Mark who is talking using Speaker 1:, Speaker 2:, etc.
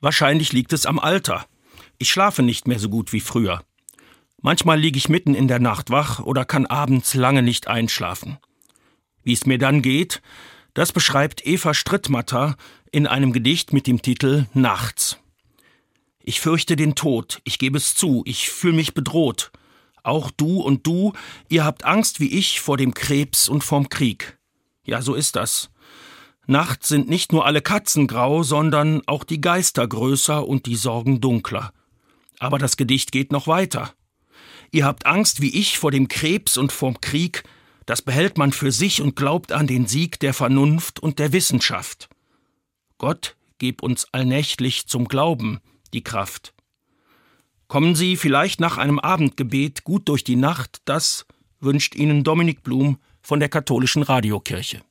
Speaker 1: Wahrscheinlich liegt es am Alter. Ich schlafe nicht mehr so gut wie früher. Manchmal liege ich mitten in der Nacht wach oder kann abends lange nicht einschlafen. Wie es mir dann geht, das beschreibt Eva Strittmatter in einem Gedicht mit dem Titel Nachts. Ich fürchte den Tod, ich gebe es zu, ich fühle mich bedroht. Auch du und du, ihr habt Angst wie ich vor dem Krebs und vorm Krieg. Ja, so ist das. Nachts sind nicht nur alle Katzen grau, sondern auch die Geister größer und die Sorgen dunkler. Aber das Gedicht geht noch weiter. Ihr habt Angst wie ich vor dem Krebs und vorm Krieg, das behält man für sich und glaubt an den Sieg der Vernunft und der Wissenschaft. Gott gib uns allnächtlich zum Glauben die Kraft. Kommen Sie vielleicht nach einem Abendgebet gut durch die Nacht, das wünscht Ihnen Dominik Blum von der katholischen Radiokirche.